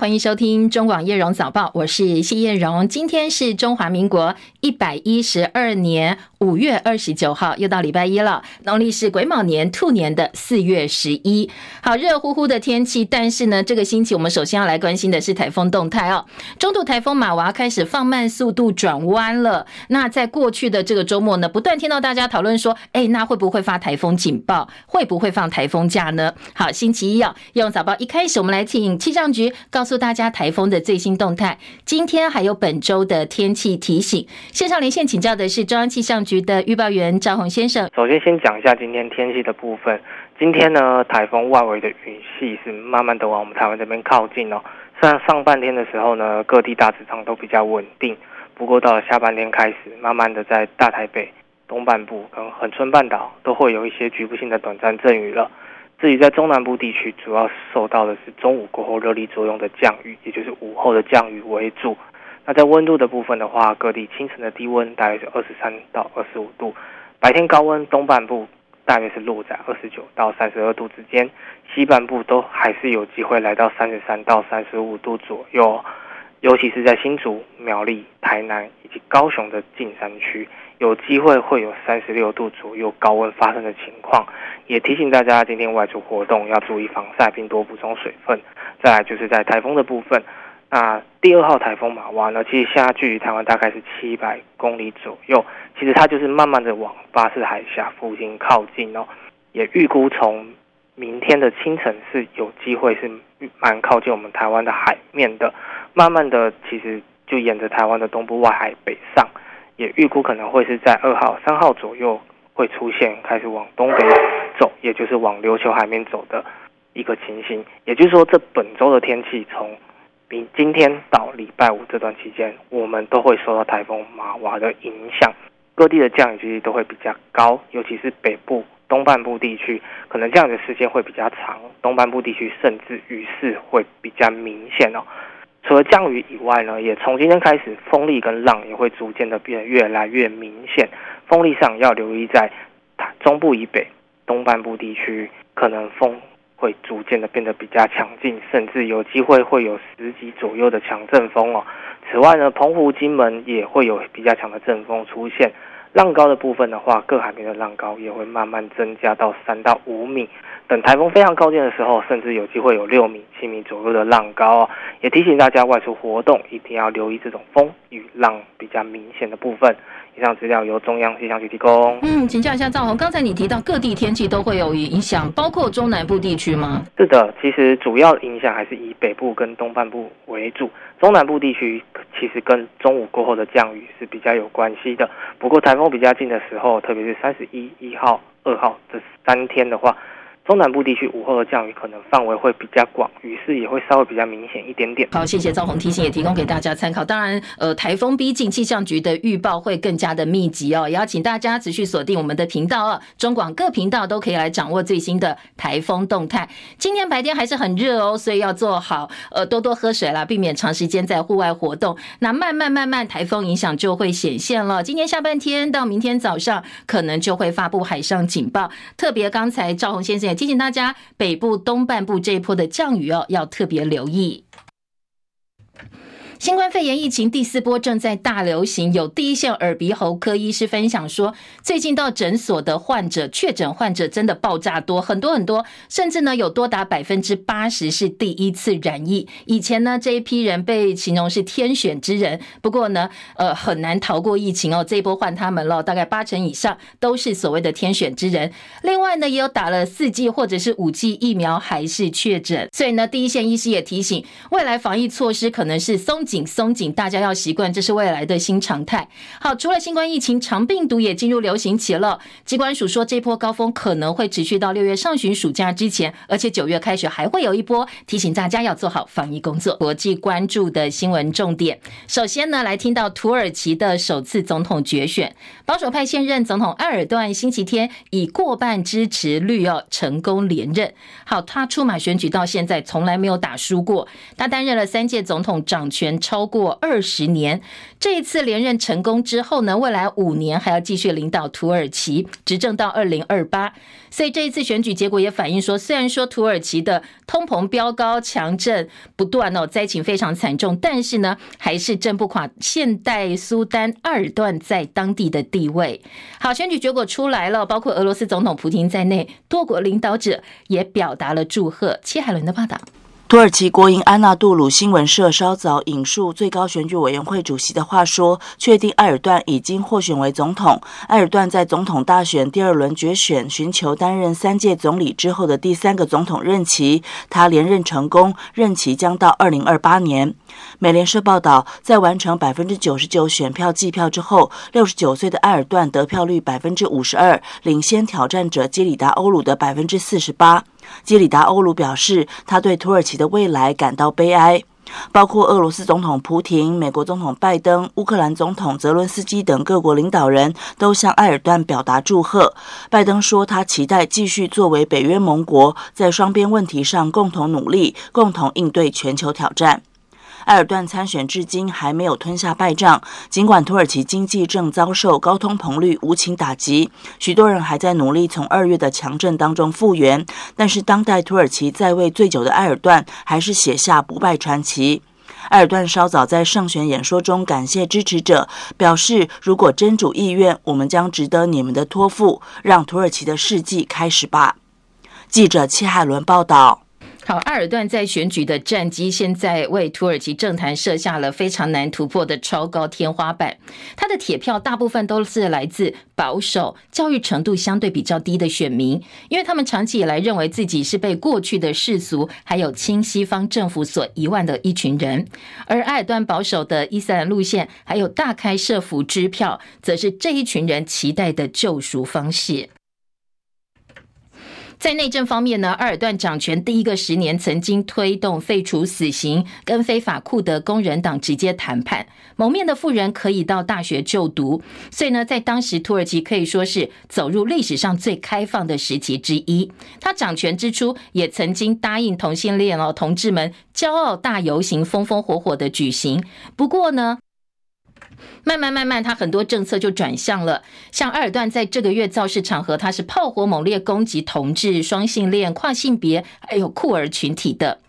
欢迎收听中广叶荣早报，我是谢叶荣。今天是中华民国一百一十二年五月二十九号，又到礼拜一了。农历是癸卯年兔年的四月十一。好，热乎乎的天气，但是呢，这个星期我们首先要来关心的是台风动态哦。中度台风马娃开始放慢速度转弯了。那在过去的这个周末呢，不断听到大家讨论说，哎，那会不会发台风警报？会不会放台风假呢？好，星期一哦，叶荣早报一开始，我们来请气象局告诉。告诉大家台风的最新动态，今天还有本周的天气提醒。线上连线请教的是中央气象局的预报员赵宏先生。首先，先讲一下今天天气的部分。今天呢，台风外围的云系是慢慢的往我们台湾这边靠近哦。虽然上半天的时候呢，各地大致上都比较稳定，不过到了下半天开始，慢慢的在大台北东半部跟恒春半岛都会有一些局部性的短暂阵雨了。至于在中南部地区，主要受到的是中午过后热力作用的降雨，也就是午后的降雨为主。那在温度的部分的话，各地清晨的低温大约是二十三到二十五度，白天高温东半部大约是落在二十九到三十二度之间，西半部都还是有机会来到三十三到三十五度左右。尤其是在新竹、苗栗、台南以及高雄的近山区，有机会会有三十六度左右高温发生的情况。也提醒大家，今天外出活动要注意防晒，并多补充水分。再来就是在台风的部分，那第二号台风玛娃呢，其实现在距离台湾大概是七百公里左右，其实它就是慢慢的往巴士海峡附近靠近哦。也预估从明天的清晨是有机会是蛮靠近我们台湾的海面的。慢慢的，其实就沿着台湾的东部外海北上，也预估可能会是在二号、三号左右会出现，开始往东北走，也就是往琉球海面走的一个情形。也就是说，这本周的天气从明今天到礼拜五这段期间，我们都会受到台风玛娃的影响，各地的降雨几率都会比较高，尤其是北部、东半部地区，可能降雨的时间会比较长，东半部地区甚至雨势会比较明显哦。除了降雨以外呢，也从今天开始，风力跟浪也会逐渐的变得越来越明显。风力上要留意在中部以北、东半部地区，可能风会逐渐的变得比较强劲，甚至有机会会有十级左右的强阵风哦。此外呢，澎湖、金门也会有比较强的阵风出现。浪高的部分的话，各海面的浪高也会慢慢增加到三到五米。等台风非常靠近的时候，甚至有机会有六米、七米左右的浪高哦。也提醒大家外出活动一定要留意这种风与浪比较明显的部分。以上资料由中央气象局提供。嗯，请教一下赵宏，刚才你提到各地天气都会有影响，包括中南部地区吗？是的，其实主要影响还是以北部跟东半部为主，中南部地区其实跟中午过后的降雨是比较有关系的。不过台风比较近的时候，特别是三十一、一号、二号这三天的话。中南部地区午后的降雨可能范围会比较广，雨势也会稍微比较明显一点点。好，谢谢赵红提醒，也提供给大家参考。当然，呃，台风逼近，气象局的预报会更加的密集哦。也要请大家持续锁定我们的频道哦，中广各频道都可以来掌握最新的台风动态。今天白天还是很热哦，所以要做好呃多多喝水啦，避免长时间在户外活动。那慢慢慢慢，台风影响就会显现了。今天下半天到明天早上，可能就会发布海上警报。特别刚才赵红先生也。提醒大家，北部东半部这一波的降雨哦，要特别留意。新冠肺炎疫情第四波正在大流行，有第一线耳鼻喉科医师分享说，最近到诊所的患者确诊患者真的爆炸多，很多很多，甚至呢有多达百分之八十是第一次染疫。以前呢这一批人被形容是天选之人，不过呢呃很难逃过疫情哦，这一波换他们了，大概八成以上都是所谓的天选之人。另外呢也有打了四剂或者是五剂疫苗还是确诊，所以呢第一线医师也提醒，未来防疫措施可能是松。紧松紧，大家要习惯，这是未来的新常态。好，除了新冠疫情，长病毒也进入流行期了。疾管署说，这波高峰可能会持续到六月上旬暑假之前，而且九月开学还会有一波。提醒大家要做好防疫工作。国际关注的新闻重点，首先呢，来听到土耳其的首次总统决选，保守派现任总统埃尔段星期天以过半支持率要成功连任。好，他出马选举到现在从来没有打输过，他担任了三届总统掌权。超过二十年。这一次连任成功之后呢，未来五年还要继续领导土耳其执政到二零二八。所以这一次选举结果也反映说，虽然说土耳其的通膨飙高、强震不断哦，灾情非常惨重，但是呢，还是震不垮现代苏丹二段在当地的地位。好，选举结果出来了，包括俄罗斯总统普京在内，多国领导者也表达了祝贺。戚海伦的报道。土耳其国营安纳杜鲁新闻社稍早引述最高选举委员会主席的话说，确定埃尔段已经获选为总统。埃尔段在总统大选第二轮决选，寻求担任三届总理之后的第三个总统任期。他连任成功，任期将到二零二八年。美联社报道，在完成百分之九十九选票计票之后，六十九岁的埃尔段得票率百分之五十二，领先挑战者基里达欧鲁的百分之四十八。基里达欧鲁表示，他对土耳其的未来感到悲哀。包括俄罗斯总统普廷、美国总统拜登、乌克兰总统泽伦斯基等各国领导人都向埃尔段表达祝贺。拜登说，他期待继续作为北约盟国，在双边问题上共同努力，共同应对全球挑战。埃尔段参选至今还没有吞下败仗，尽管土耳其经济正遭受高通膨率无情打击，许多人还在努力从二月的强震当中复原，但是当代土耳其在位最久的埃尔段还是写下不败传奇。埃尔段稍早在胜选演说中感谢支持者，表示如果真主意愿，我们将值得你们的托付，让土耳其的世纪开始吧。记者戚海伦报道。好，埃尔段在选举的战绩，现在为土耳其政坛设下了非常难突破的超高天花板。他的铁票大部分都是来自保守、教育程度相对比较低的选民，因为他们长期以来认为自己是被过去的世俗还有亲西方政府所遗忘的一群人。而埃尔段保守的伊斯兰路线，还有大开设福支票，则是这一群人期待的救赎方式。在内政方面呢，埃尔段掌权第一个十年，曾经推动废除死刑，跟非法库德工人党直接谈判，蒙面的富人可以到大学就读，所以呢，在当时土耳其可以说是走入历史上最开放的时期之一。他掌权之初，也曾经答应同性恋哦同志们骄傲大游行，风风火火的举行。不过呢，慢慢慢慢，他很多政策就转向了。像埃尔段在这个月造势场合，他是炮火猛烈攻击同志、双性恋、跨性别还有酷儿群体的。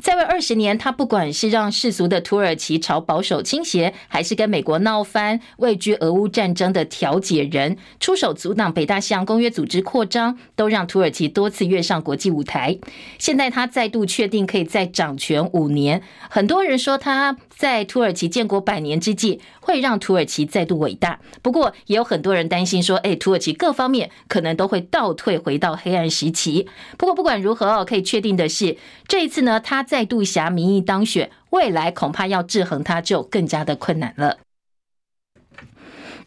在位二十年，他不管是让世俗的土耳其朝保守倾斜，还是跟美国闹翻、位居俄乌战争的调解人，出手阻挡北大西洋公约组织扩张，都让土耳其多次跃上国际舞台。现在他再度确定可以再掌权五年，很多人说他在土耳其建国百年之际，会让土耳其再度伟大。不过，也有很多人担心说，哎，土耳其各方面可能都会倒退回到黑暗时期。不过，不管如何哦，可以确定的是，这一次呢。他再度挟民意当选，未来恐怕要制衡他就更加的困难了。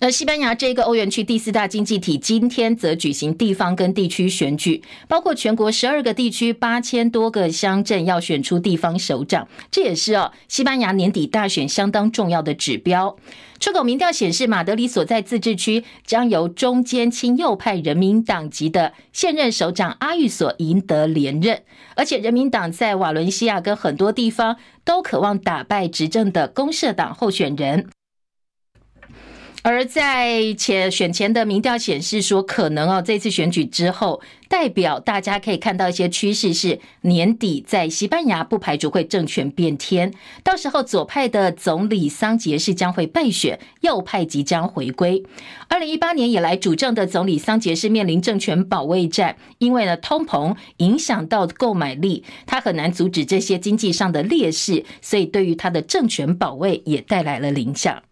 而西班牙这个欧元区第四大经济体，今天则举行地方跟地区选举，包括全国十二个地区八千多个乡镇要选出地方首长，这也是哦西班牙年底大选相当重要的指标。出口民调显示，马德里所在自治区将由中间亲右派人民党籍的现任首长阿育索赢得连任，而且人民党在瓦伦西亚跟很多地方都渴望打败执政的公社党候选人。而在前选前的民调显示说，可能哦，这次选举之后，代表大家可以看到一些趋势是，年底在西班牙不排除会政权变天，到时候左派的总理桑杰士将会败选，右派即将回归。二零一八年以来主政的总理桑杰士面临政权保卫战，因为呢通膨影响到购买力，他很难阻止这些经济上的劣势，所以对于他的政权保卫也带来了影响。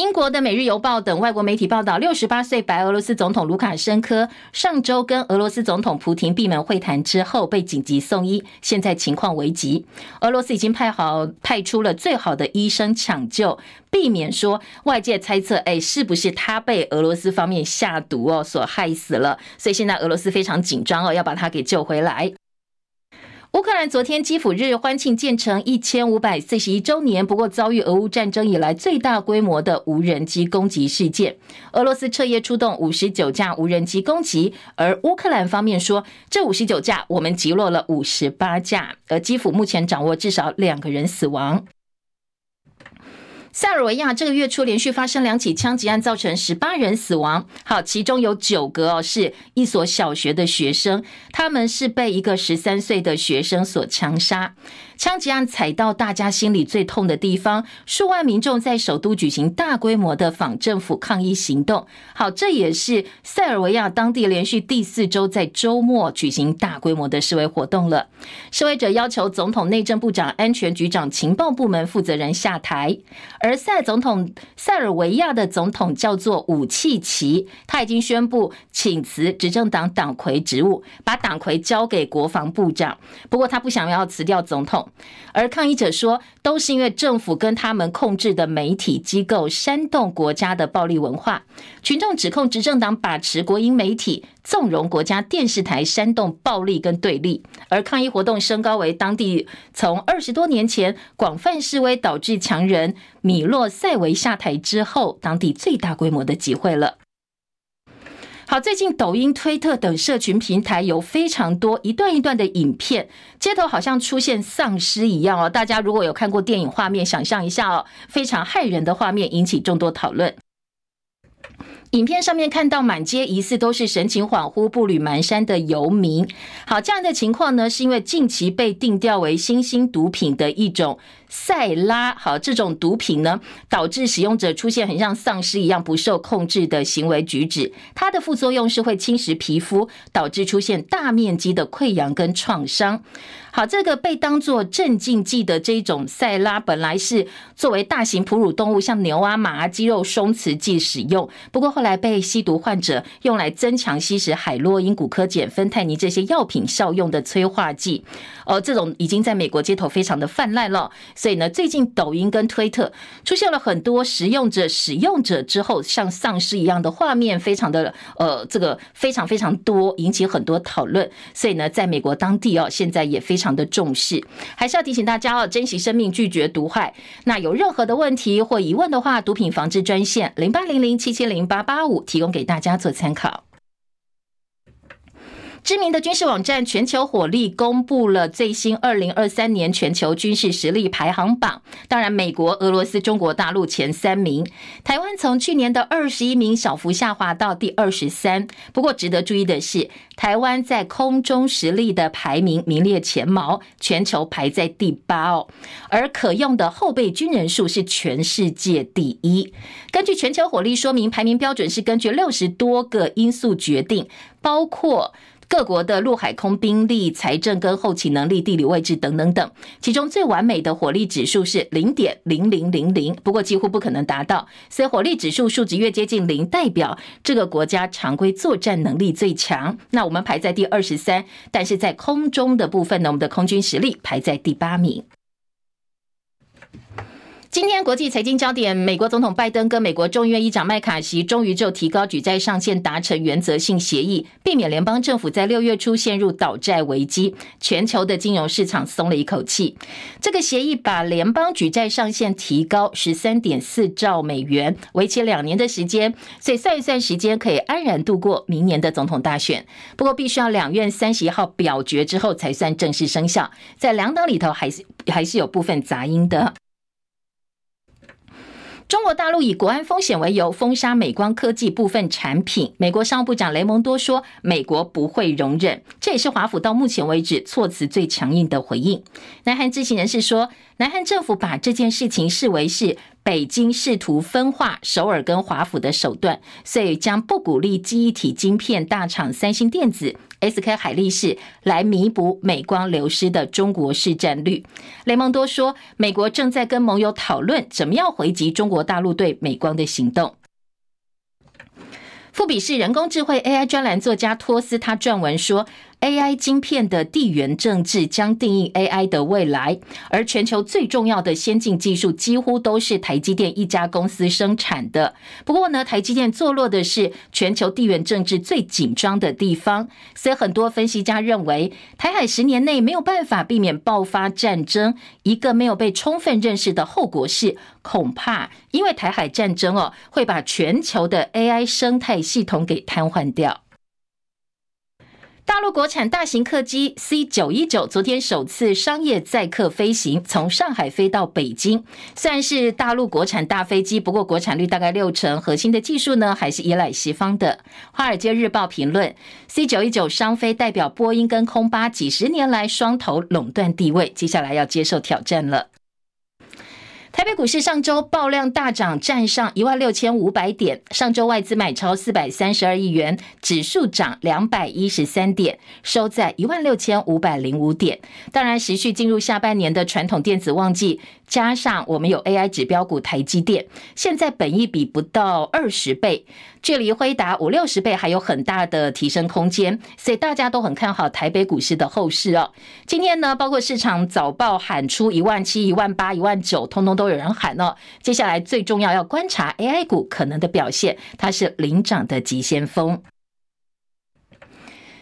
英国的《每日邮报》等外国媒体报道，六十八岁白俄罗斯总统卢卡申科上周跟俄罗斯总统普廷闭门会谈之后被紧急送医，现在情况危急。俄罗斯已经派好派出了最好的医生抢救，避免说外界猜测，哎，是不是他被俄罗斯方面下毒哦所害死了？所以现在俄罗斯非常紧张哦，要把他给救回来。乌克兰昨天基辅日欢庆建成一千五百四十一周年，不过遭遇俄乌战争以来最大规模的无人机攻击事件。俄罗斯彻夜出动五十九架无人机攻击，而乌克兰方面说，这五十九架我们击落了五十八架，而基辅目前掌握至少两个人死亡。塞尔维亚这个月初连续发生两起枪击案，造成十八人死亡。好，其中有九个哦，是一所小学的学生，他们是被一个十三岁的学生所枪杀。枪击案踩到大家心里最痛的地方，数万民众在首都举行大规模的反政府抗议行动。好，这也是塞尔维亚当地连续第四周在周末举行大规模的示威活动了。示威者要求总统、内政部长、安全局长、情报部门负责人下台。而塞总统塞尔维亚的总统叫做武契奇，他已经宣布请辞执政党党魁职务，把党魁交给国防部长。不过他不想要辞掉总统。而抗议者说，都是因为政府跟他们控制的媒体机构煽动国家的暴力文化。群众指控执政党把持国营媒体，纵容国家电视台煽动暴力跟对立。而抗议活动升高为当地从二十多年前广泛示威导致强人米洛塞维下台之后，当地最大规模的集会了。好，最近抖音、推特等社群平台有非常多一段一段的影片，街头好像出现丧尸一样哦。大家如果有看过电影画面，想象一下哦，非常骇人的画面，引起众多讨论。影片上面看到满街疑似都是神情恍惚、步履蹒跚的游民。好，这样的情况呢，是因为近期被定调为新兴毒品的一种赛拉。好，这种毒品呢，导致使用者出现很像丧尸一样不受控制的行为举止。它的副作用是会侵蚀皮肤，导致出现大面积的溃疡跟创伤。好，这个被当作镇静剂的这种赛拉，本来是作为大型哺乳动物，像牛啊、马啊，肌肉松弛剂使用。不过后来被吸毒患者用来增强吸食海洛因、古柯碱、芬太尼这些药品效用的催化剂。哦，这种已经在美国街头非常的泛滥了。所以呢，最近抖音跟推特出现了很多使用者使用者之后像丧尸一样的画面，非常的呃，这个非常非常多，引起很多讨论。所以呢，在美国当地哦，现在也非常。的重视，还是要提醒大家哦，珍惜生命，拒绝毒害。那有任何的问题或疑问的话，毒品防治专线零八零零七七零八八五提供给大家做参考。知名的军事网站全球火力公布了最新二零二三年全球军事实力排行榜。当然，美国、俄罗斯、中国大陆前三名，台湾从去年的二十一名小幅下滑到第二十三。不过，值得注意的是，台湾在空中实力的排名名列前茅，全球排在第八哦。而可用的后备军人数是全世界第一。根据全球火力说明，排名标准是根据六十多个因素决定，包括。各国的陆海空兵力、财政跟后勤能力、地理位置等等等，其中最完美的火力指数是零点零零零零，不过几乎不可能达到。所以火力指数数值越接近零，代表这个国家常规作战能力最强。那我们排在第二十三，但是在空中的部分呢，我们的空军实力排在第八名。今天国际财经焦点，美国总统拜登跟美国众议院议长麦卡锡终于就提高举债上限达成原则性协议，避免联邦政府在六月初陷入倒债危机，全球的金融市场松了一口气。这个协议把联邦举债上限提高十三点四兆美元，为期两年的时间，所以算一算时间可以安然度过明年的总统大选。不过必须要两院三十一号表决之后才算正式生效，在两党里头还是还是有部分杂音的。中国大陆以国安风险为由封杀美光科技部分产品，美国商务部长雷蒙多说，美国不会容忍，这也是华府到目前为止措辞最强硬的回应。南韩知情人士说，南韩政府把这件事情视为是北京试图分化首尔跟华府的手段，所以将不鼓励记忆体晶片大厂三星电子。SK 海力士来弥补美光流失的中国市占率。雷蒙多说，美国正在跟盟友讨论怎么样回击中国大陆对美光的行动。富比士人工智慧 AI 专栏作家托斯他撰文说，AI 晶片的地缘政治将定义 AI 的未来，而全球最重要的先进技术几乎都是台积电一家公司生产的。不过呢，台积电坐落的是全球地缘政治最紧张的地方，所以很多分析家认为，台海十年内没有办法避免爆发战争。一个没有被充分认识的后果是，恐怕因为台海战争哦，会把全球的 AI 生态系统给瘫痪掉。大陆国产大型客机 C 九一九昨天首次商业载客飞行，从上海飞到北京。虽然是大陆国产大飞机，不过国产率大概六成，核心的技术呢还是依赖西方的。华尔街日报评论：C 九一九商飞代表波音跟空巴几十年来双头垄断地位，接下来要接受挑战了。台北股市上周爆量大涨，站上一万六千五百点。上周外资买超四百三十二亿元，指数涨两百一十三点，收在一万六千五百零五点。当然，持续进入下半年的传统电子旺季。加上我们有 AI 指标股台积电，现在本益比不到二十倍，距离辉达五六十倍还有很大的提升空间，所以大家都很看好台北股市的后市哦。今天呢，包括市场早报喊出一万七、一万八、一万九，通通都有人喊哦。接下来最重要要观察 AI 股可能的表现，它是领涨的急先锋。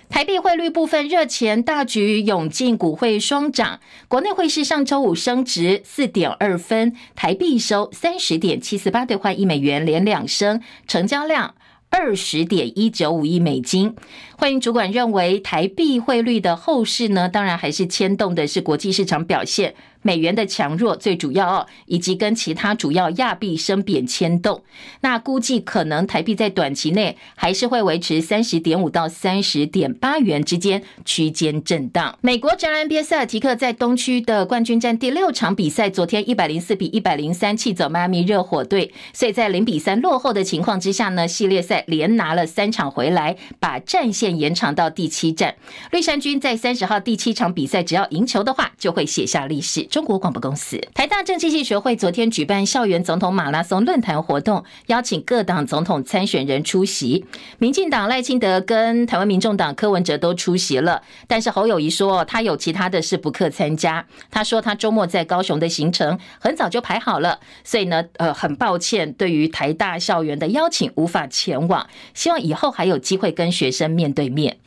台币汇率部分，热钱大举涌进，股汇双涨。国内汇市上周五升值四点二分，台币收三十点七四八兑换一美元，连两升，成交量二十点一九五亿美金。汇银主管认为，台币汇率的后市呢，当然还是牵动的是国际市场表现。美元的强弱最主要哦，以及跟其他主要亚币升贬牵动。那估计可能台币在短期内还是会维持三十点五到三十点八元之间区间震荡。美国职篮 NBA 塞尔提克在东区的冠军战第六场比赛，昨天一百零四比一百零三气走迈阿密热火队，所以在零比三落后的情况之下呢，系列赛连拿了三场回来，把战线延长到第七战。绿衫军在三十号第七场比赛，只要赢球的话，就会写下历史。中国广播公司、台大政经系学会昨天举办校园总统马拉松论坛活动，邀请各党总统参选人出席。民进党赖清德跟台湾民众党柯文哲都出席了，但是侯友宜说他有其他的事不克参加。他说他周末在高雄的行程很早就排好了，所以呢，呃，很抱歉对于台大校园的邀请无法前往，希望以后还有机会跟学生面对面。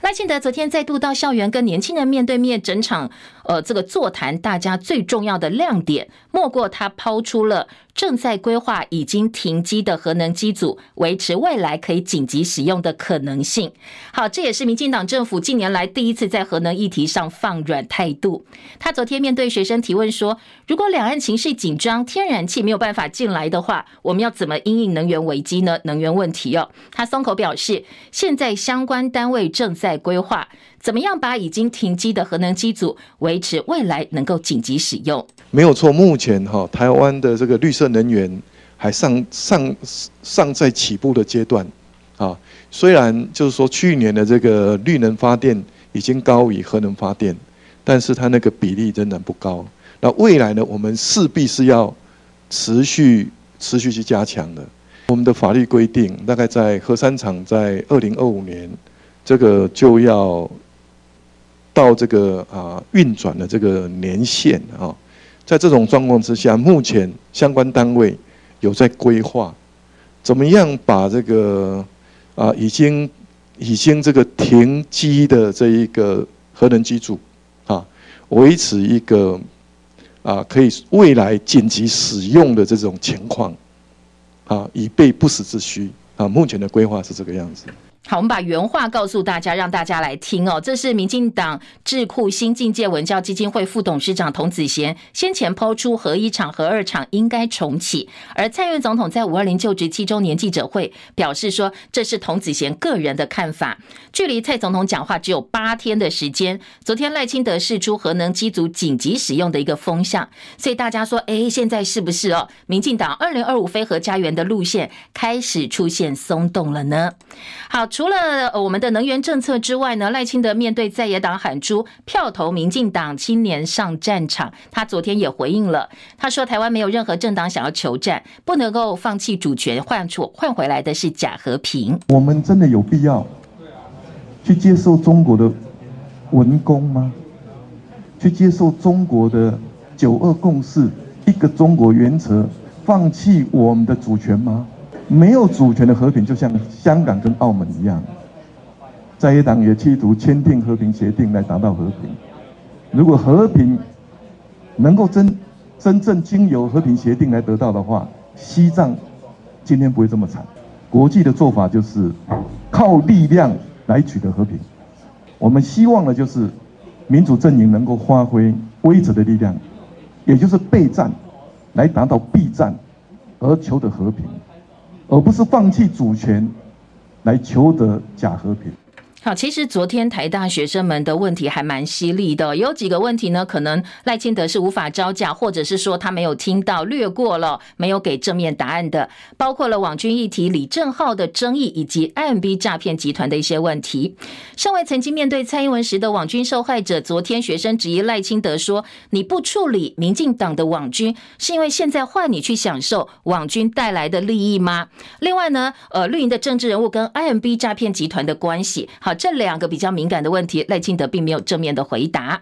赖清德昨天再度到校园跟年轻人面对面，整场呃这个座谈，大家最重要的亮点，莫过他抛出了。正在规划已经停机的核能机组，维持未来可以紧急使用的可能性。好，这也是民进党政府近年来第一次在核能议题上放软态度。他昨天面对学生提问说：“如果两岸情势紧张，天然气没有办法进来的话，我们要怎么因应能源危机呢？能源问题哦。”他松口表示，现在相关单位正在规划。怎么样把已经停机的核能机组维持未来能够紧急使用？没有错，目前哈台湾的这个绿色能源还尚尚尚在起步的阶段啊。虽然就是说去年的这个绿能发电已经高于核能发电，但是它那个比例仍然不高。那未来呢，我们势必是要持续持续去加强的。我们的法律规定，大概在核三厂在二零二五年，这个就要。到这个啊运转的这个年限啊，在这种状况之下，目前相关单位有在规划，怎么样把这个啊已经已经这个停机的这一个核能机组啊，维持一个啊可以未来紧急使用的这种情况啊，以备不时之需啊。目前的规划是这个样子。好，我们把原话告诉大家，让大家来听哦。这是民进党智库新境界文教基金会副董事长童子贤先前抛出核一厂、核二厂应该重启，而蔡英总统在五二零就职七周年记者会表示说，这是童子贤个人的看法。距离蔡总统讲话只有八天的时间，昨天赖清德释出核能机组紧急使用的一个风向，所以大家说，哎，现在是不是哦？民进党二零二五非核家园的路线开始出现松动了呢？好。除了我们的能源政策之外呢，赖清德面对在野党喊出票投民进党青年上战场，他昨天也回应了，他说台湾没有任何政党想要求战，不能够放弃主权，换出换回来的是假和平。我们真的有必要去接受中国的文攻吗？去接受中国的九二共识、一个中国原则，放弃我们的主权吗？没有主权的和平，就像香港跟澳门一样，在野党也企图签订和平协定来达到和平。如果和平能够真真正经由和平协定来得到的话，西藏今天不会这么惨。国际的做法就是靠力量来取得和平。我们希望的就是民主阵营能够发挥规则的力量，也就是备战来达到避战而求得和平，而不是放弃主权来求得假和平。好，其实昨天台大学生们的问题还蛮犀利的，有几个问题呢，可能赖清德是无法招架，或者是说他没有听到，略过了，没有给正面答案的，包括了网军议题、李正皓的争议以及 IMB 诈骗集团的一些问题。身为曾经面对蔡英文时的网军受害者，昨天学生质疑赖清德说：“你不处理民进党的网军，是因为现在换你去享受网军带来的利益吗？”另外呢，呃，绿营的政治人物跟 IMB 诈骗集团的关系。好，这两个比较敏感的问题，赖清德并没有正面的回答。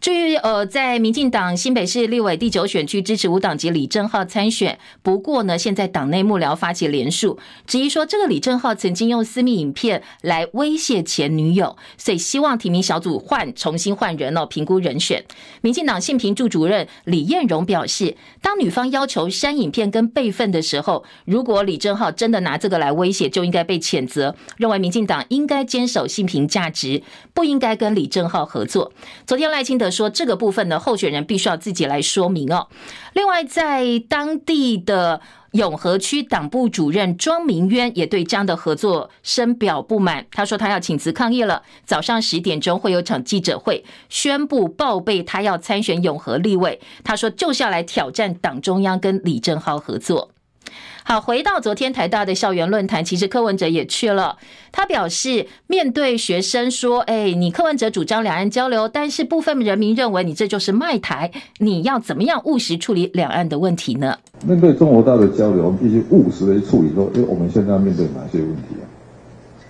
至于呃，在民进党新北市立委第九选区支持无党籍李正浩参选，不过呢，现在党内幕僚发起联署，质疑说这个李正浩曾经用私密影片来威胁前女友，所以希望提名小组换重新换人哦，评估人选。民进党性平处主任李彦荣表示，当女方要求删影片跟备份的时候，如果李正浩真的拿这个来威胁，就应该被谴责。认为民进党应该坚守性平价值，不应该跟李正浩合作。昨天赖清德。说这个部分呢，候选人必须要自己来说明哦。另外，在当地的永和区党部主任庄明渊也对这样的合作深表不满。他说他要请辞抗议了。早上十点钟会有场记者会，宣布报备他要参选永和立委。他说就是要来挑战党中央跟李正浩合作。好，回到昨天台大的校园论坛，其实柯文哲也去了。他表示，面对学生说：“哎，你柯文哲主张两岸交流，但是部分人民认为你这就是卖台，你要怎么样务实处理两岸的问题呢？”面对中国大陆交流，我们必须务实的处理说，因为我们现在要面对哪些问题啊？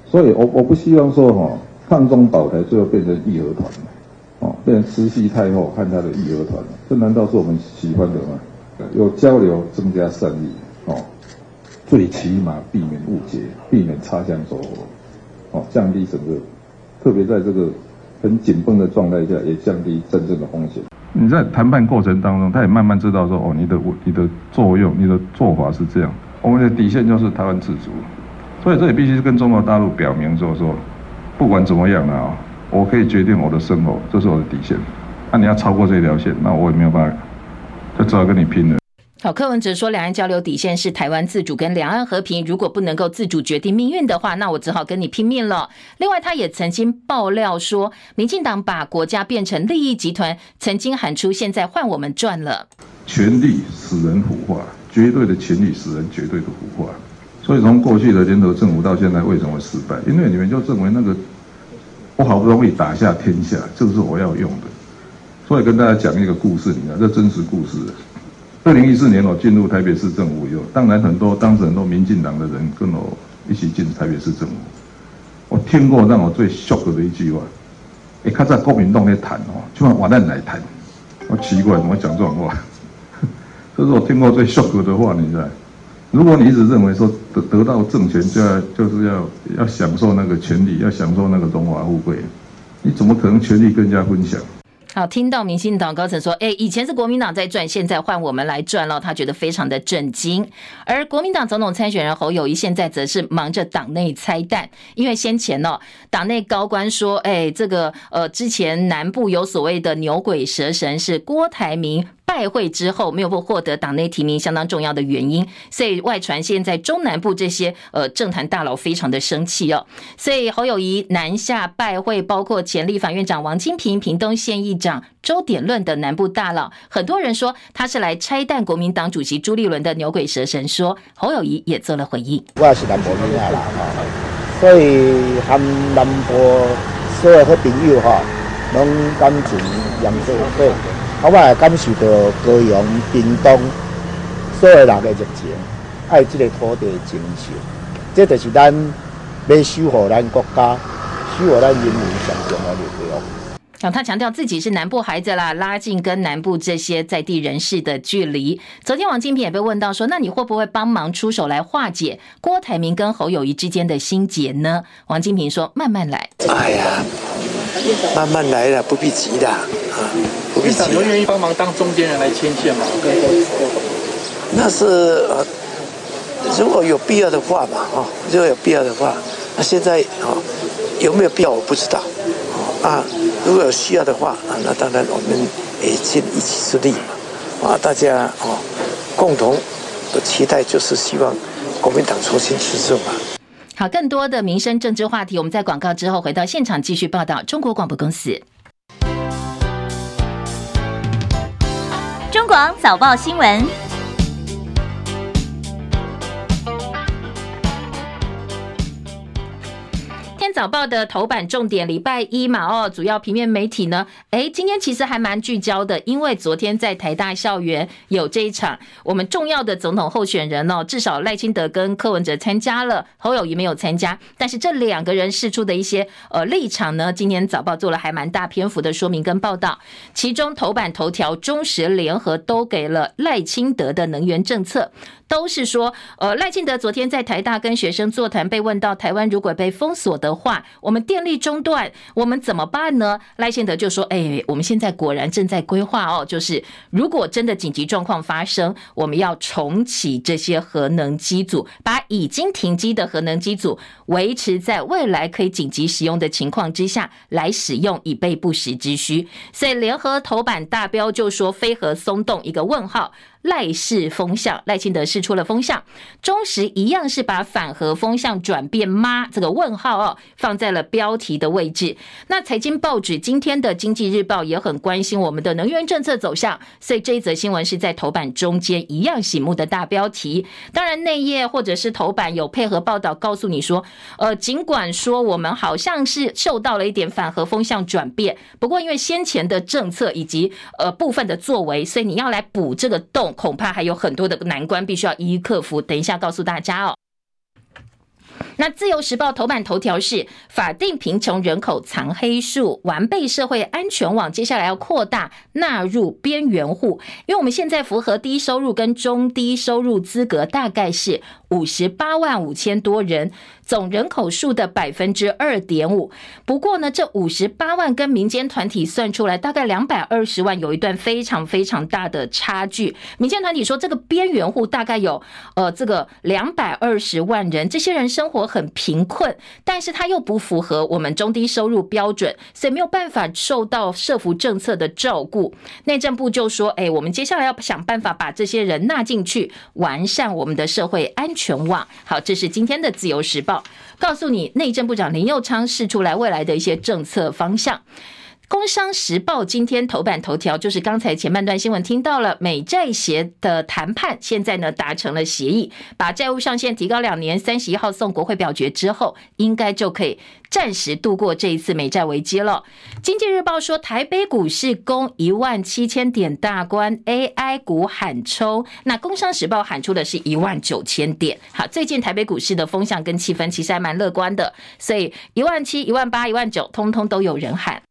所以我我不希望说哈，抗中保台最后变成义和团，哦，变成慈禧太后和他的义和团，这难道是我们喜欢的吗？有交流，增加善意，最起码避免误解，避免擦枪走火，哦，降低整个，特别在这个很紧绷的状态下，也降低真正的风险。你在谈判过程当中，他也慢慢知道说，哦，你的你的作用，你的做法是这样。我们的底线就是台湾自主，所以这也必须跟中国大陆表明说说，不管怎么样啊，我可以决定我的生活，这是我的底线。那你要超过这条线，那我也没有办法，就只好跟你拼了。好，柯文哲说，两岸交流底线是台湾自主跟两岸和平。如果不能够自主决定命运的话，那我只好跟你拼命了。另外，他也曾经爆料说，民进党把国家变成利益集团，曾经喊出现在换我们赚了。权力使人腐化，绝对的权力使人绝对的腐化。所以从过去的联合政府到现在为什么会失败？因为你们就认为那个我好不容易打下天下，就是我要用的。所以跟大家讲一个故事，你看这真实故事。二零一四年我进入台北市政府以后，当然很多当时很多民进党的人跟我一起进台北市政府。我听过让我最 shock 的一句话，哎，他在国民党在谈哦，就往我那来谈。我奇怪怎么讲这种话？这是我听过最 shock 的话，你知道？如果你一直认为说得得到政权就要就是要要享受那个权利，要享受那个荣华富贵，你怎么可能权利跟人家分享？好，听到民进党高层说，哎，以前是国民党在赚，现在换我们来赚了，他觉得非常的震惊。而国民党总统参选人侯友谊现在则是忙着党内拆弹，因为先前呢，党内高官说，哎，这个呃，之前南部有所谓的牛鬼蛇神，是郭台铭。拜会之后没有获获得党内提名，相当重要的原因，所以外传现在中南部这些呃政坛大佬非常的生气哦。所以侯友谊南下拜会，包括前立法院长王金平、屏东县议长周典论等南部大佬，很多人说他是来拆弹国民党主席朱立伦的牛鬼蛇神说。说侯友谊也做了回应。我也是南部人啦，所以和南部所有的朋友哈，拢感情洋做对。我也感受到高雄、屏东所有人的热情，爱这个土地的精神，这就是咱要守护咱国家、守护咱人民上重要的力量。然后他强调自己是南部孩子啦，拉近跟南部这些在地人士的距离。昨天王金平也被问到说，那你会不会帮忙出手来化解郭台铭跟侯友谊之间的心结呢？王金平说：慢慢来。哎呀，慢慢来了，不必急的啊，不必急。你愿意帮忙当中间人来牵线吗？那是呃，如果有必要的话嘛，啊，如果有必要的话，那现在啊，有没有必要我不知道。哦啊，如果有需要的话，啊，那当然我们也尽一己之力嘛，啊，大家哦，共同的期待就是希望国民党重新执政嘛。好，更多的民生政治话题，我们在广告之后回到现场继续报道。中国广播公司，广早报新闻。早报的头版重点，礼拜一嘛哦，主要平面媒体呢，诶，今天其实还蛮聚焦的，因为昨天在台大校园有这一场我们重要的总统候选人哦，至少赖清德跟柯文哲参加了，侯友宜没有参加，但是这两个人释出的一些呃立场呢，今天早报做了还蛮大篇幅的说明跟报道，其中头版头条中时联合都给了赖清德的能源政策。都是说，呃，赖清德昨天在台大跟学生座谈，被问到台湾如果被封锁的话，我们电力中断，我们怎么办呢？赖先德就说：“哎，我们现在果然正在规划哦，就是如果真的紧急状况发生，我们要重启这些核能机组，把已经停机的核能机组维持在未来可以紧急使用的情况之下来使用，以备不时之需。”所以联合头版大标就说“非核松动”一个问号。赖氏风向，赖清德释出了风向，中时一样是把反核风向转变吗？这个问号哦，放在了标题的位置。那财经报纸今天的经济日报也很关心我们的能源政策走向，所以这一则新闻是在头版中间一样醒目的大标题。当然内页或者是头版有配合报道，告诉你说，呃，尽管说我们好像是受到了一点反核风向转变，不过因为先前的政策以及呃部分的作为，所以你要来补这个洞。恐怕还有很多的难关必须要一一克服。等一下告诉大家哦。那自由时报头版头条是法定贫穷人口藏黑数，完备社会安全网，接下来要扩大纳入边缘户，因为我们现在符合低收入跟中低收入资格，大概是五十八万五千多人。总人口数的百分之二点五，不过呢，这五十八万跟民间团体算出来大概两百二十万，有一段非常非常大的差距。民间团体说，这个边缘户大概有呃这个两百二十万人，这些人生生活很贫困，但是他又不符合我们中低收入标准，所以没有办法受到社福政策的照顾。内政部就说，哎，我们接下来要想办法把这些人纳进去，完善我们的社会安全网。好，这是今天的自由时报。告诉你，内政部长林佑昌释出来未来的一些政策方向。工商时报今天头版头条就是刚才前半段新闻听到了，美债协的谈判现在呢达成了协议，把债务上限提高两年，三十一号送国会表决之后，应该就可以暂时度过这一次美债危机了。经济日报说，台北股市攻一万七千点大关，AI 股喊冲，那工商时报喊出的是一万九千点。好，最近台北股市的风向跟气氛其实还蛮乐观的，所以一万七、一万八、一万九，通通都有人喊。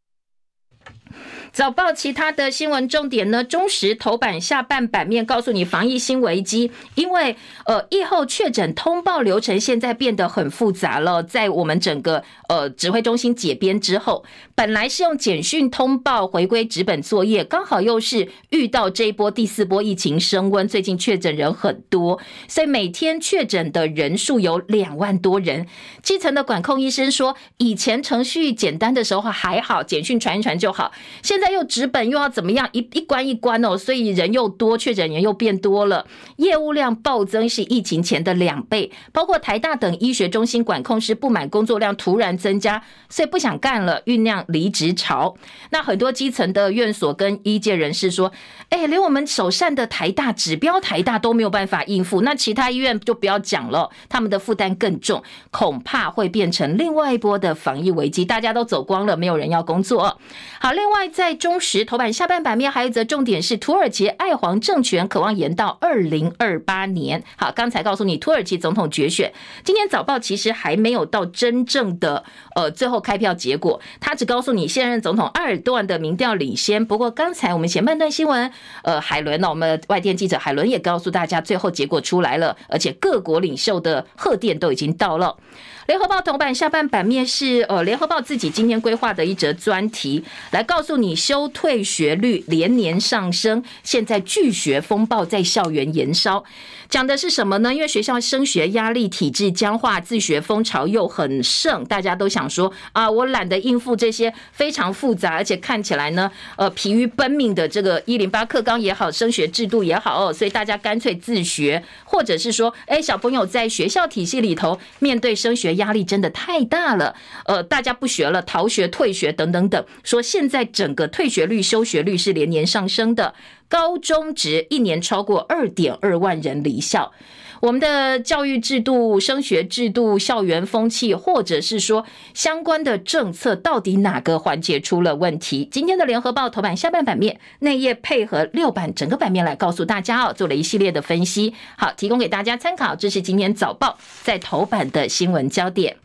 早报其他的新闻重点呢？中时头版下半版面告诉你防疫新危机，因为呃，疫后确诊通报流程现在变得很复杂了。在我们整个呃指挥中心解编之后，本来是用简讯通报回归纸本作业，刚好又是遇到这一波第四波疫情升温，最近确诊人很多，所以每天确诊的人数有两万多人。基层的管控医生说，以前程序简单的时候还好，简讯传一传就好，现。再又直本又要怎么样？一一关一关哦，所以人又多，确诊人又变多了，业务量暴增是疫情前的两倍。包括台大等医学中心管控师不满工作量突然增加，所以不想干了，酝酿离职潮。那很多基层的院所跟医界人士说：“哎，连我们首善的台大指标台大都没有办法应付，那其他医院就不要讲了，他们的负担更重，恐怕会变成另外一波的防疫危机。大家都走光了，没有人要工作。好，另外在中时头版下半版面还有一则重点是，土耳其爱皇政权渴望延到二零二八年。好，刚才告诉你土耳其总统决选，今天早报其实还没有到真正的呃最后开票结果，他只告诉你现任总统埃尔多安的民调领先。不过刚才我们前半段新闻，呃，海伦呢，我们外电记者海伦也告诉大家，最后结果出来了，而且各国领袖的贺电都已经到了。联合报头版下半版面是呃，联合报自己今天规划的一则专题，来告诉你休退学率连年上升，现在拒学风暴在校园延烧，讲的是什么呢？因为学校升学压力、体制僵化、自学风潮又很盛，大家都想说啊，我懒得应付这些非常复杂，而且看起来呢，呃，疲于奔命的这个一零八课纲也好，升学制度也好，所以大家干脆自学，或者是说，哎，小朋友在学校体系里头面对升学。压力真的太大了，呃，大家不学了，逃学、退学等等等，说现在整个退学率、休学率是连年上升的，高中职一年超过二点二万人离校。我们的教育制度、升学制度、校园风气，或者是说相关的政策，到底哪个环节出了问题？今天的联合报头版下半版面，内页配合六版整个版面来告诉大家哦，做了一系列的分析，好，提供给大家参考。这是今天早报在头版的新闻焦点。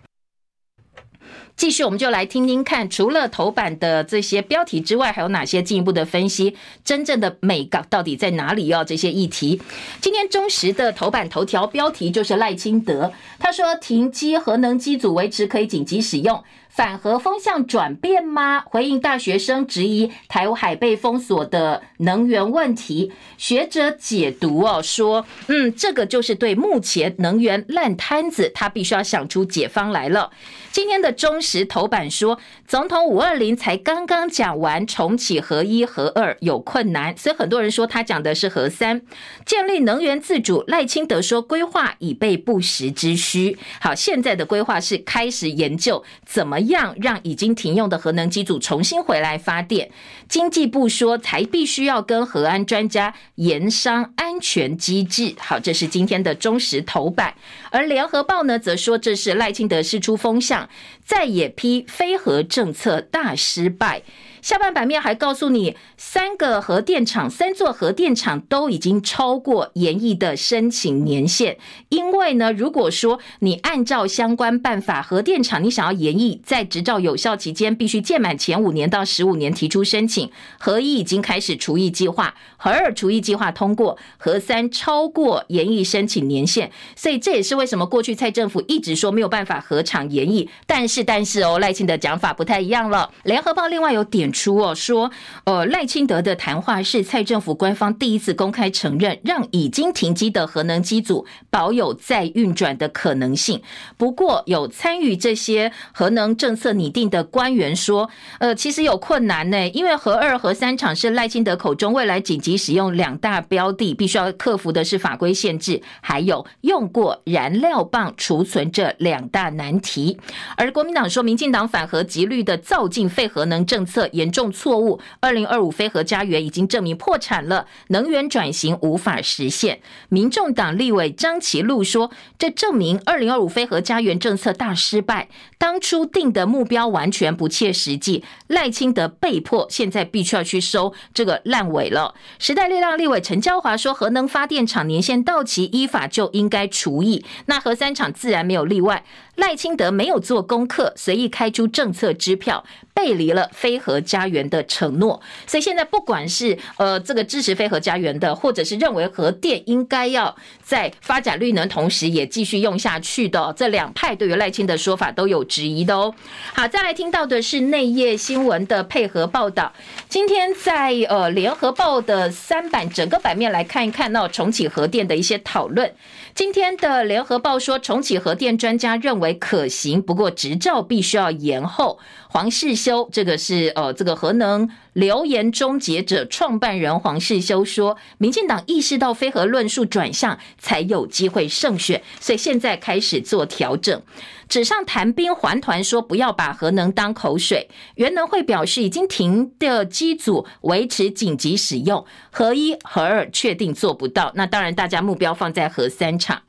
继续，我们就来听听看，除了头版的这些标题之外，还有哪些进一步的分析？真正的美港到底在哪里？哦，这些议题，今天中时的头版头条标题就是赖清德，他说停机核能机组维持可以紧急使用。反核风向转变吗？回应大学生质疑台海被封锁的能源问题，学者解读哦说，嗯，这个就是对目前能源烂摊子，他必须要想出解方来了。今天的中时头版说，总统五二零才刚刚讲完重启核一核二有困难，所以很多人说他讲的是核三，建立能源自主。赖清德说规划已备不时之需。好，现在的规划是开始研究怎么样让已经停用的核能机组重新回来发电。经济部说才必须要跟核安专家研商安全机制。好，这是今天的中实头版，而联合报呢则说这是赖清德释出风向。再也批非核政策大失败。下半版面还告诉你，三个核电厂、三座核电厂都已经超过延役的申请年限。因为呢，如果说你按照相关办法，核电厂你想要延役，在执照有效期间必须届满前五年到十五年提出申请。核一已经开始除役计划，核二除役计划通过，核三超过延役申请年限。所以这也是为什么过去蔡政府一直说没有办法核厂延役。但是但是哦，赖清德讲法不太一样了。联合报另外有点。出哦说，呃赖清德的谈话是蔡政府官方第一次公开承认，让已经停机的核能机组保有再运转的可能性。不过有参与这些核能政策拟定的官员说，呃其实有困难呢，因为核二、核三厂是赖清德口中未来紧急使用两大标的，必须要克服的是法规限制，还有用过燃料棒储存这两大难题。而国民党说，民进党反核极力的造进废核能政策。严重错误！二零二五非核家园已经证明破产了，能源转型无法实现。民众党立委张其禄说：“这证明二零二五非核家园政策大失败，当初定的目标完全不切实际。”赖清德被迫现在必须要去收这个烂尾了。时代力量立委陈椒华说：“核能发电厂年限到期，依法就应该除役，那核三厂自然没有例外。”赖清德没有做功课，随意开出政策支票，背离了飞核家园的承诺。所以现在不管是呃这个支持飞核家园的，或者是认为核电应该要在发展绿能同时也继续用下去的，这两派对于赖清德说法都有质疑的哦。好，再来听到的是内页新闻的配合报道。今天在呃联合报的三版整个版面来看一看到重启核电的一些讨论。今天的联合报说，重启核电专家认为可行，不过执照必须要延后。黄世修，这个是呃，这个核能流言终结者创办人黄世修说，民进党意识到非核论述转向才有机会胜选，所以现在开始做调整。纸上谈兵，还团说不要把核能当口水。原能会表示已经停的机组维持紧急使用，核一、核二确定做不到。那当然，大家目标放在核三厂。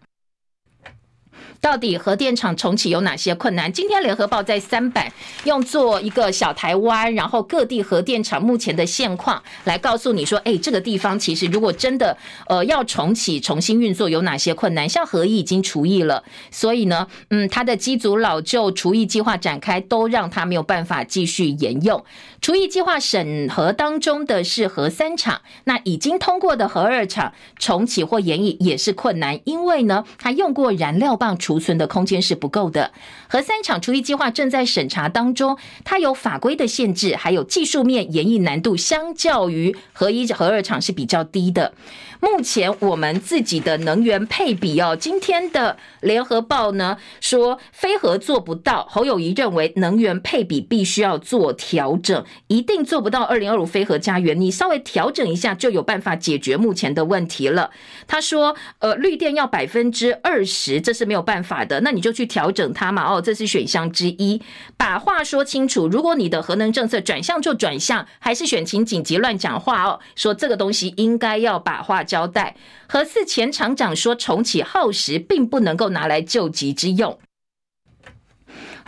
到底核电厂重启有哪些困难？今天联合报在三版用做一个小台湾，然后各地核电厂目前的现况来告诉你说，哎，这个地方其实如果真的呃要重启、重新运作有哪些困难？像核一已经除役了，所以呢，嗯，它的机组老旧除役计划展开，都让它没有办法继续沿用。除役计划审核当中的是核三厂，那已经通过的核二厂重启或延役也是困难，因为呢，它用过燃料棒储存的空间是不够的。核三厂除役计划正在审查当中，它有法规的限制，还有技术面延役难度，相较于核一、核二厂是比较低的。目前我们自己的能源配比哦，今天的联合报呢说非核做不到，侯友谊认为能源配比必须要做调整，一定做不到二零二五非核家园，你稍微调整一下就有办法解决目前的问题了。他说，呃，绿电要百分之二十，这是没有办法的，那你就去调整它嘛，哦，这是选项之一。把话说清楚，如果你的核能政策转向就转向，还是选情紧急乱讲话哦，说这个东西应该要把话。交代，核四前厂长说重启耗时，并不能够拿来救急之用。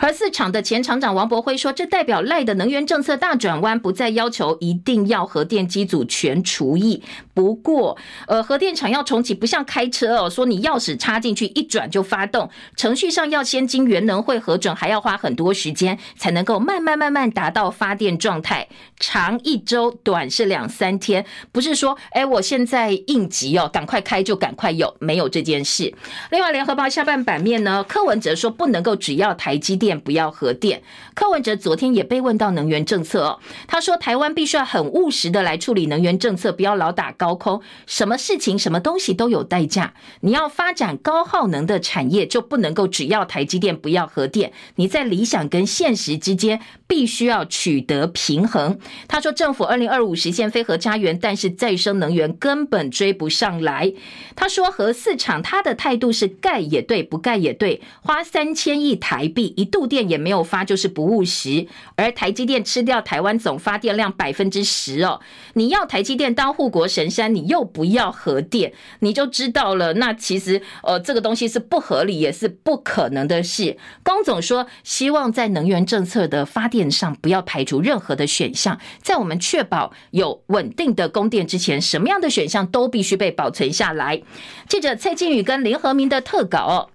而四厂的前厂长王博辉说：“这代表赖的能源政策大转弯，不再要求一定要核电机组全除役。不过，呃，核电厂要重启，不像开车哦，说你钥匙插进去一转就发动，程序上要先经原能会核准，还要花很多时间才能够慢慢慢慢达到发电状态。长一周，短是两三天，不是说哎，我现在应急哦，赶快开就赶快有，没有这件事。另外，联合报下半版面呢，柯文哲说不能够只要台积电。”不要核电。柯文哲昨天也被问到能源政策哦，他说台湾必须要很务实的来处理能源政策，不要老打高空，什么事情、什么东西都有代价。你要发展高耗能的产业，就不能够只要台积电，不要核电。你在理想跟现实之间必须要取得平衡。他说政府二零二五实现非核家园，但是再生能源根本追不上来。他说核四厂他的态度是盖也对，不盖也对，花三千亿台币一度。电也没有发，就是不务实。而台积电吃掉台湾总发电量百分之十哦，你要台积电当护国神山，你又不要核电，你就知道了。那其实呃，这个东西是不合理，也是不可能的事。工总说，希望在能源政策的发电上不要排除任何的选项，在我们确保有稳定的供电之前，什么样的选项都必须被保存下来。记者蔡靖宇跟林和明的特稿。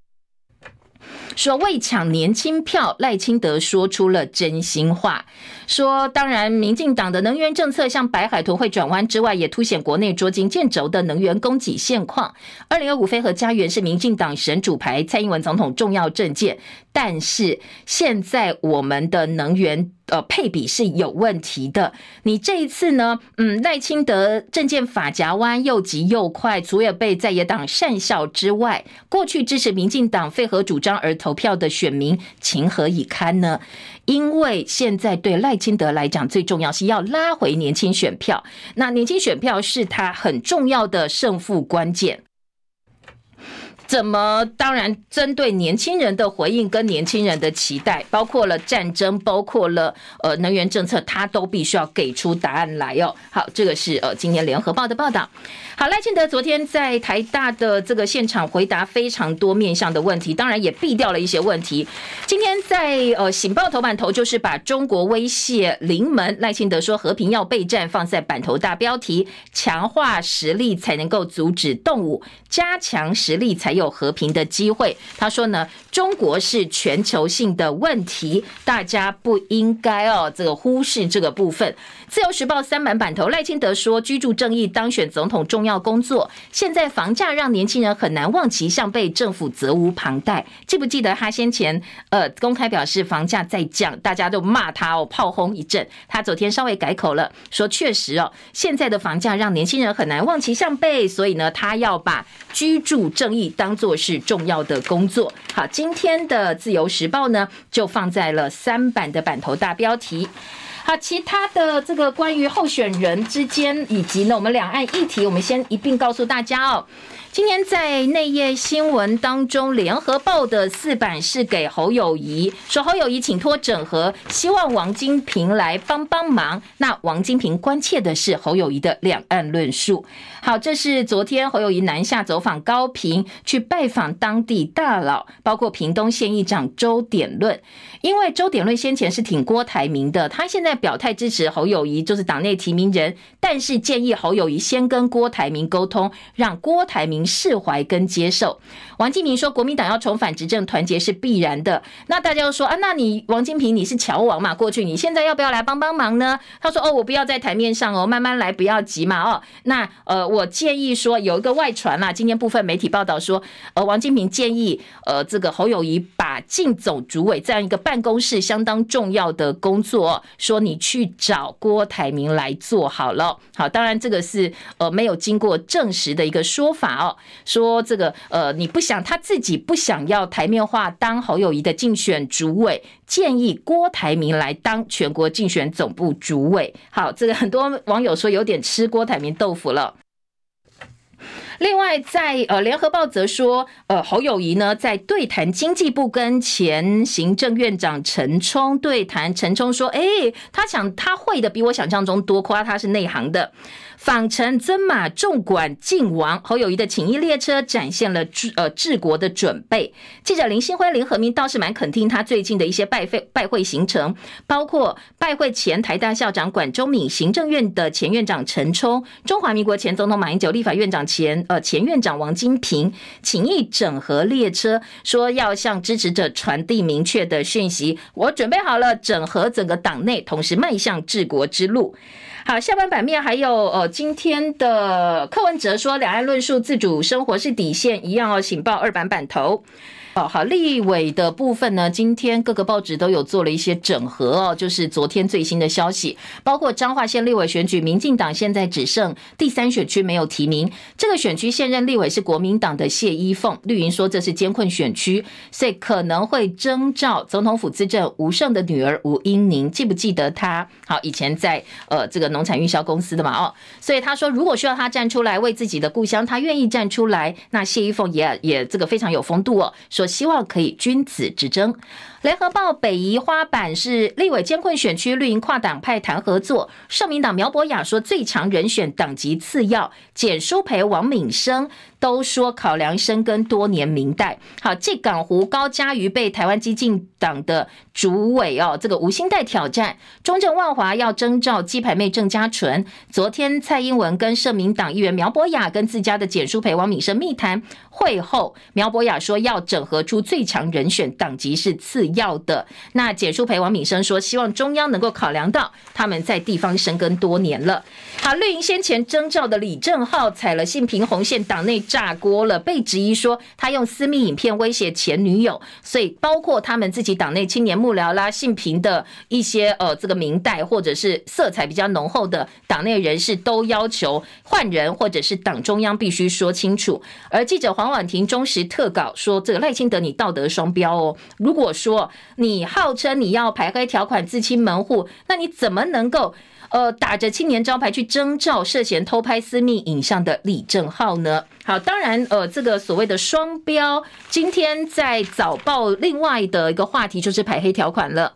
说为抢年轻票，赖清德说出了真心话。说当然，民进党的能源政策像白海豚会转弯之外，也凸显国内捉襟见肘的能源供给现况。二零二五非核家园是民进党神主牌，蔡英文总统重要政见。但是现在我们的能源呃配比是有问题的。你这一次呢，嗯，赖清德政见法夹弯又急又快，除了被在野党讪笑之外，过去支持民进党废核主张而投票的选民情何以堪呢？因为现在对赖清德来讲，最重要是要拉回年轻选票，那年轻选票是他很重要的胜负关键。怎么？当然，针对年轻人的回应跟年轻人的期待，包括了战争，包括了呃能源政策，他都必须要给出答案来哦。好，这个是呃今天联合报的报道。好，赖清德昨天在台大的这个现场回答非常多面向的问题，当然也避掉了一些问题。今天在呃《醒报》头版头就是把中国威胁临门，赖清德说和平要备战放在版头大标题，强化实力才能够阻止动武，加强实力才。有和平的机会，他说呢，中国是全球性的问题，大家不应该哦，这个忽视这个部分。自由时报三版版头，赖清德说，居住正义当选总统重要工作。现在房价让年轻人很难望其项背，政府责无旁贷。记不记得他先前呃公开表示房价在降，大家都骂他哦，炮轰一阵。他昨天稍微改口了，说确实哦，现在的房价让年轻人很难望其项背，所以呢，他要把居住正义当当做是重要的工作。好，今天的自由时报呢就放在了三版的版头大标题。好，其他的这个关于候选人之间以及呢我们两岸议题，我们先一并告诉大家哦。今天在内页新闻当中，《联合报》的四版是给侯友谊，说侯友谊请托整合，希望王金平来帮帮忙。那王金平关切的是侯友谊的两岸论述。好，这是昨天侯友谊南下走访高屏，去拜访当地大佬，包括屏东县议长周典论。因为周典论先前是挺郭台铭的，他现在表态支持侯友谊，就是党内提名人，但是建议侯友谊先跟郭台铭沟通，让郭台铭。释怀跟接受，王金平说，国民党要重返执政，团结是必然的。那大家又说啊，那你王金平你是乔王嘛？过去你现在要不要来帮帮忙呢？他说哦，我不要在台面上哦，慢慢来，不要急嘛哦。那呃，我建议说有一个外传啦，今天部分媒体报道说，呃，王金平建议呃，这个侯友谊把进总主委这样一个办公室相当重要的工作，说你去找郭台铭来做好了。好，当然这个是呃没有经过证实的一个说法哦。说这个呃，你不想他自己不想要台面化当侯友谊的竞选主委，建议郭台铭来当全国竞选总部主委。好，这个很多网友说有点吃郭台铭豆腐了。另外在，呃联合报则说，呃侯友谊呢在对谈经济部跟前行政院长陈冲对谈，陈冲说，哎，他想他会的比我想象中多，夸他是内行的。访陈尊马纵管靖王，侯友宜的请益列车展现了治呃治国的准备。记者林新辉、林和明倒是蛮肯定他最近的一些拜会拜会行程，包括拜会前台大校长管中闵、行政院的前院长陈冲、中华民国前总统马英九、立法院长前呃前院长王金平，请益整合列车，说要向支持者传递明确的讯息：我准备好了整合整个党内，同时迈向治国之路。好，下半版面还有呃，今天的柯文哲说，两岸论述自主生活是底线，一样哦，请报二版版头。好好，立委的部分呢，今天各个报纸都有做了一些整合哦，就是昨天最新的消息，包括彰化县立委选举，民进党现在只剩第三选区没有提名，这个选区现任立委是国民党的谢依凤，绿营说这是艰困选区，所以可能会征召总统府资政吴胜的女儿吴英宁，记不记得他？好，以前在呃这个农产运销公司的嘛哦，所以他说如果需要他站出来为自己的故乡，他愿意站出来，那谢依凤也也这个非常有风度哦，说。希望可以君子之争。联合报北宜花版是立委监困选区，绿营跨党派谈合作。社民党苗博雅说最强人选党籍次要，简书培、王敏生都说考量深耕多年民代。好，继港湖高嘉瑜被台湾基进党的主委哦，这个吴欣岱挑战，中正万华要征召鸡排妹郑家纯。昨天蔡英文跟社民党议员苗博雅跟自家的简书培、王敏生密谈会后，苗博雅说要整合出最强人选，党籍是次要。要的那简书培、王敏生说，希望中央能够考量到他们在地方深耕多年了。好，绿营先前征召的李正浩踩了性平红线，党内炸锅了，被质疑说他用私密影片威胁前女友，所以包括他们自己党内青年幕僚啦、性平的一些呃这个民代或者是色彩比较浓厚的党内人士都要求换人，或者是党中央必须说清楚。而记者黄婉婷中时特稿说，这个赖清德你道德双标哦，如果说。你号称你要排黑条款自清门户，那你怎么能够呃打着青年招牌去征召涉嫌偷拍私密影像的李正浩呢？好，当然呃这个所谓的双标，今天在早报另外的一个话题就是排黑条款了。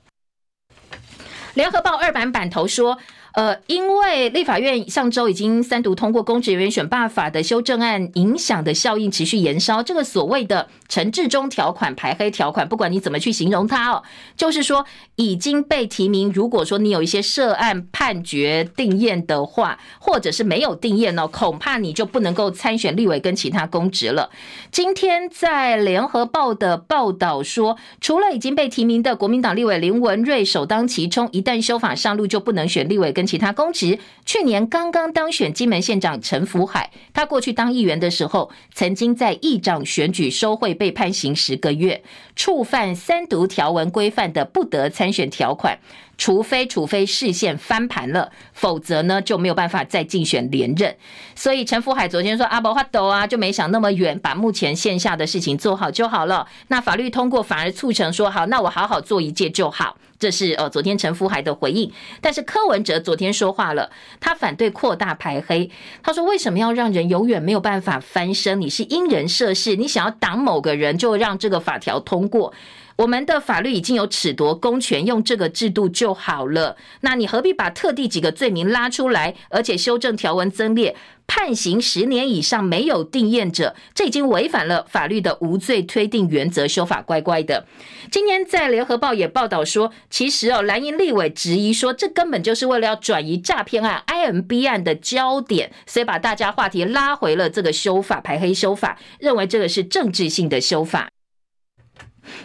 联合报二版版头说。呃，因为立法院上周已经三读通过公职人员选罢法的修正案，影响的效应持续延烧。这个所谓的陈志忠条款、排黑条款，不管你怎么去形容它哦，就是说已经被提名。如果说你有一些涉案判决定验的话，或者是没有定验呢，恐怕你就不能够参选立委跟其他公职了。今天在联合报的报道说，除了已经被提名的国民党立委林文瑞首当其冲，一旦修法上路，就不能选立委跟。其他公职，去年刚刚当选金门县长陈福海，他过去当议员的时候，曾经在议长选举收贿被判刑十个月，触犯三读条文规范的不得参选条款，除非除非释宪翻盘了，否则呢就没有办法再竞选连任。所以陈福海昨天说阿伯发抖啊，就没想那么远，把目前线下的事情做好就好了。那法律通过反而促成说好，那我好好做一届就好。这是呃昨天陈福海的回应。但是柯文哲昨天说话了，他反对扩大排黑。他说：“为什么要让人永远没有办法翻身？你是因人设事，你想要挡某个人，就让这个法条通过。”我们的法律已经有褫夺公权，用这个制度就好了。那你何必把特地几个罪名拉出来，而且修正条文增列，判刑十年以上没有定验者，这已经违反了法律的无罪推定原则。修法乖乖的。今天在联合报也报道说，其实哦，蓝营立委质疑说，这根本就是为了要转移诈骗案 IMB 案的焦点，所以把大家话题拉回了这个修法排黑修法，认为这个是政治性的修法。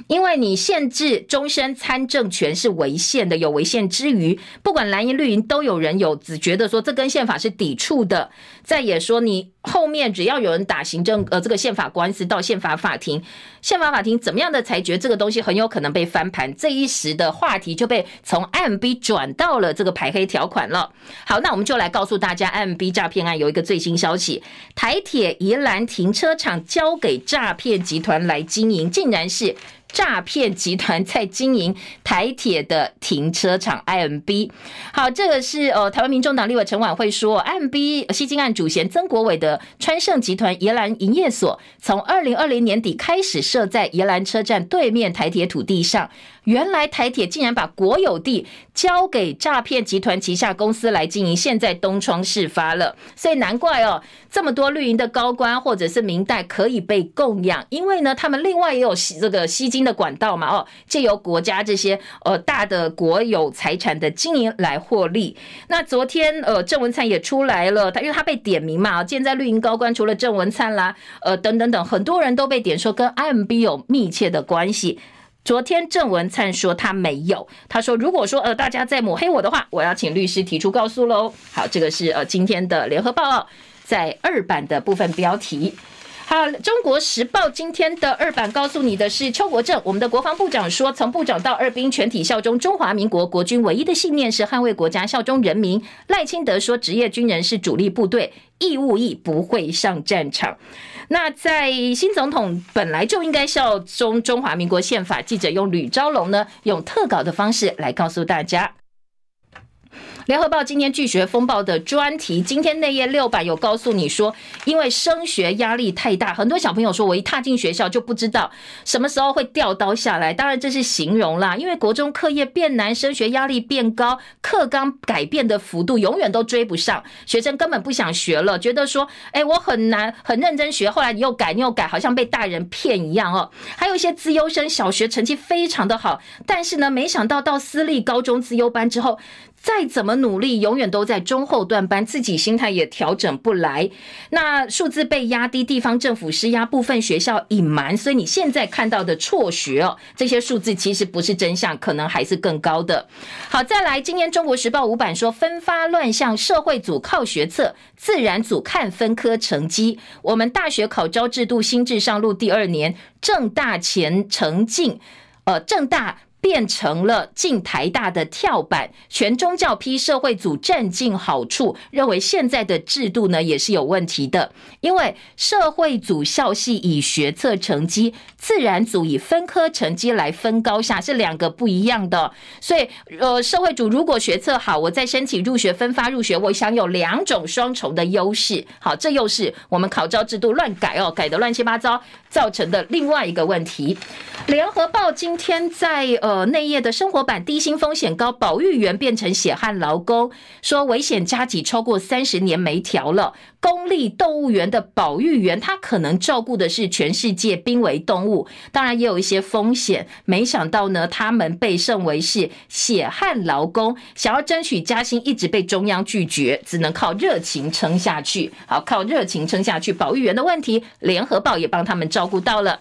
因为你限制终身参政权是违宪的，有违宪之余，不管蓝营绿营都有人有只觉得说这跟宪法是抵触的。再也说你后面只要有人打行政呃这个宪法官司到宪法法庭，宪法法庭怎么样的裁决，这个东西很有可能被翻盘。这一时的话题就被从 M B 转到了这个排黑条款了。好，那我们就来告诉大家，M B 诈骗案有一个最新消息：台铁宜兰停车场交给诈骗集团来经营，竟然是。诈骗集团在经营台铁的停车场 IMB。好，这个是呃台湾民众党立委陈琬惠说，IMB 西京案主嫌曾国伟的川盛集团宜兰营业所，从二零二零年底开始设在宜兰车站对面台铁土地上。原来台铁竟然把国有地交给诈骗集团旗下公司来经营，现在东窗事发了，所以难怪哦，这么多绿营的高官或者是民代可以被供养，因为呢，他们另外也有这个吸金的管道嘛，哦，借由国家这些呃大的国有财产的经营来获利。那昨天呃郑文灿也出来了，他因为他被点名嘛，现在绿营高官除了郑文灿啦，呃等等等很多人都被点说跟 IMB 有密切的关系。昨天郑文灿说他没有，他说如果说呃大家在抹黑我的话，我要请律师提出告诉喽。好，这个是呃今天的联合报在二版的部分标题。好，中国时报今天的二版告诉你的是邱国正，我们的国防部长说，从部长到二兵全体效忠中华民国国军，唯一的信念是捍卫国家、效忠人民。赖清德说，职业军人是主力部队，义务役不会上战场。那在新总统本来就应该效忠中华民国宪法，记者用吕昭龙呢，用特稿的方式来告诉大家。联合报今天拒学风暴的专题，今天内页六版有告诉你说，因为升学压力太大，很多小朋友说，我一踏进学校就不知道什么时候会掉刀下来。当然这是形容啦，因为国中课业变难，升学压力变高，课纲改变的幅度永远都追不上，学生根本不想学了，觉得说，哎，我很难很认真学，后来你又改你又改，好像被大人骗一样哦。还有一些资优生，小学成绩非常的好，但是呢，没想到到私立高中资优班之后。再怎么努力，永远都在中后段班，自己心态也调整不来。那数字被压低，地方政府施压，部分学校隐瞒，所以你现在看到的辍学哦，这些数字其实不是真相，可能还是更高的。好，再来，今天中国时报五版说，分发乱象，社会组靠学测，自然组看分科成绩。我们大学考招制度新制上路第二年，政大前程进，呃，政大。变成了进台大的跳板，全宗教批社会组占尽好处，认为现在的制度呢也是有问题的，因为社会组校系以学测成绩，自然组以分科成绩来分高下，是两个不一样的。所以，呃，社会组如果学测好，我再申请入学分发入学，我享有两种双重的优势。好，这又是我们考招制度乱改哦，改的乱七八糟造成的另外一个问题。联合报今天在呃。内页的生活版，低薪风险高，保育员变成血汗劳工，说危险加给超过三十年没调了。公立动物园的保育员，他可能照顾的是全世界濒危动物，当然也有一些风险。没想到呢，他们被认为是血汗劳工，想要争取加薪，一直被中央拒绝，只能靠热情撑下去。好，靠热情撑下去。保育员的问题，联合报也帮他们照顾到了。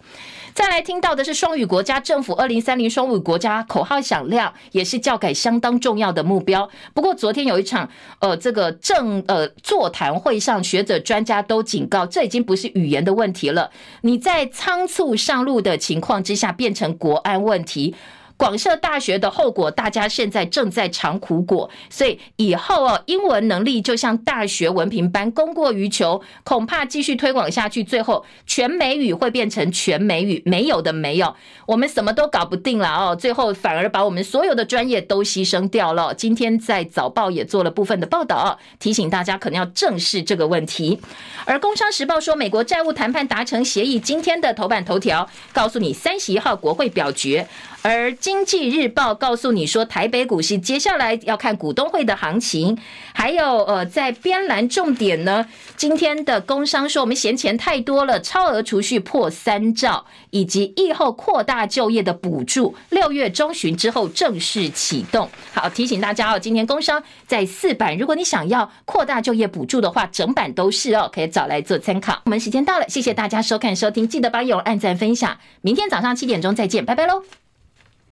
再来听到的是双语国家政府二零三零双语国家口号响亮，也是教改相当重要的目标。不过昨天有一场呃这个政呃座谈会上，学者专家都警告，这已经不是语言的问题了。你在仓促上路的情况之下，变成国安问题。广设大学的后果，大家现在正在尝苦果。所以以后哦，英文能力就像大学文凭般，供过于求，恐怕继续推广下去，最后全美语会变成全美语，没有的没有，我们什么都搞不定了哦。最后反而把我们所有的专业都牺牲掉了。今天在早报也做了部分的报道，提醒大家可能要正视这个问题。而工商时报说，美国债务谈判达成协议，今天的头版头条告诉你，三十一号国会表决。而经济日报告诉你说，台北股市接下来要看股东会的行情，还有呃，在边栏重点呢，今天的工商说我们闲钱太多了，超额储蓄破三兆，以及疫后扩大就业的补助，六月中旬之后正式启动。好，提醒大家哦，今天工商在四版，如果你想要扩大就业补助的话，整版都是哦，可以找来做参考。我们时间到了，谢谢大家收看收听，记得帮友按赞分享，明天早上七点钟再见，拜拜喽。